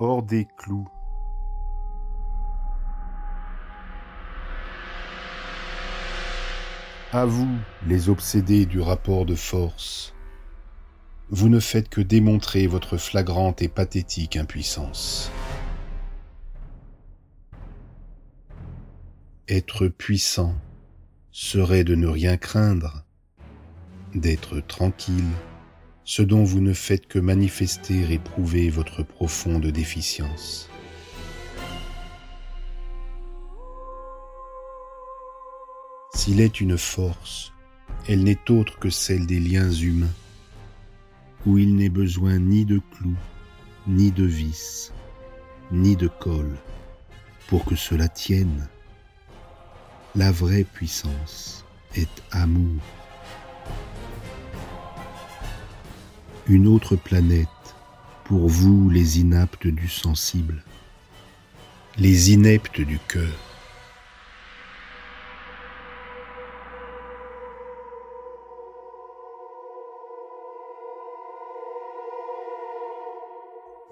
hors des clous. À vous, les obsédés du rapport de force, vous ne faites que démontrer votre flagrante et pathétique impuissance. Être puissant serait de ne rien craindre, d'être tranquille, ce dont vous ne faites que manifester et prouver votre profonde déficience. S'il est une force, elle n'est autre que celle des liens humains, où il n'est besoin ni de clous, ni de vis, ni de colle, pour que cela tienne. La vraie puissance est amour. Une autre planète pour vous les inaptes du sensible, les ineptes du cœur.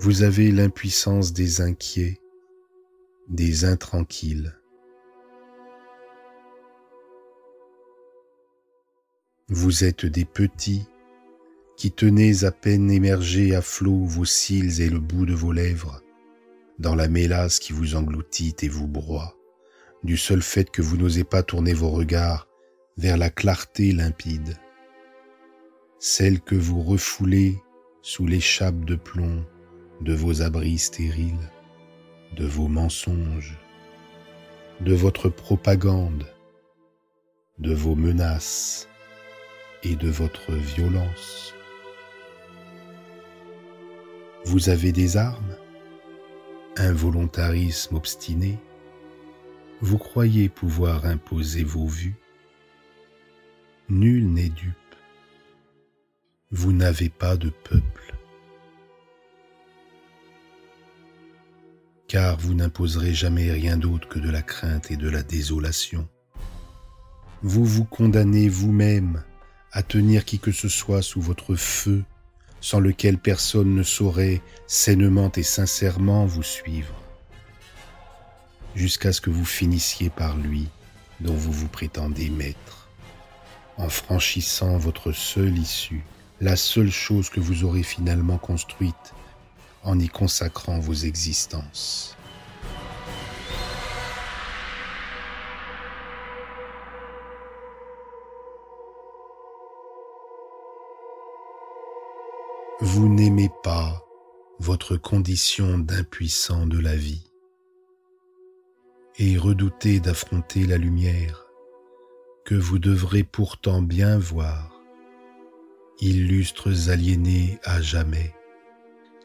Vous avez l'impuissance des inquiets, des intranquilles. Vous êtes des petits qui tenez à peine émerger à flot vos cils et le bout de vos lèvres, dans la mélasse qui vous engloutit et vous broie, du seul fait que vous n'osez pas tourner vos regards vers la clarté limpide, celle que vous refoulez sous l'échappe de plomb de vos abris stériles, de vos mensonges, de votre propagande, de vos menaces et de votre violence. Vous avez des armes, un volontarisme obstiné, vous croyez pouvoir imposer vos vues? Nul n'est dupe. Vous n'avez pas de peuple. car vous n'imposerez jamais rien d'autre que de la crainte et de la désolation. Vous vous condamnez vous-même à tenir qui que ce soit sous votre feu, sans lequel personne ne saurait sainement et sincèrement vous suivre, jusqu'à ce que vous finissiez par lui dont vous vous prétendez maître, en franchissant votre seule issue, la seule chose que vous aurez finalement construite en y consacrant vos existences. Vous n'aimez pas votre condition d'impuissant de la vie et redoutez d'affronter la lumière que vous devrez pourtant bien voir, illustres aliénés à jamais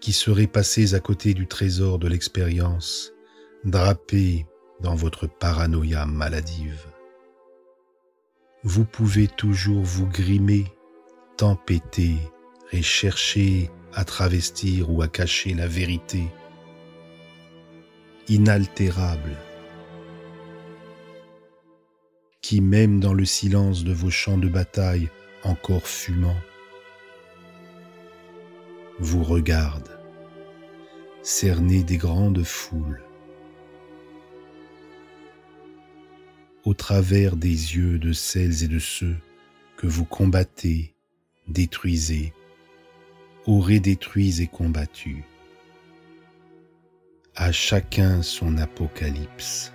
qui seraient passés à côté du trésor de l'expérience, drapés dans votre paranoïa maladive. Vous pouvez toujours vous grimer, tempêter et chercher à travestir ou à cacher la vérité, inaltérable, qui même dans le silence de vos champs de bataille encore fumants, vous regarde, cerné des grandes foules. Au travers des yeux de celles et de ceux que vous combattez, détruisez, aurez détruits et combattus. À chacun son apocalypse.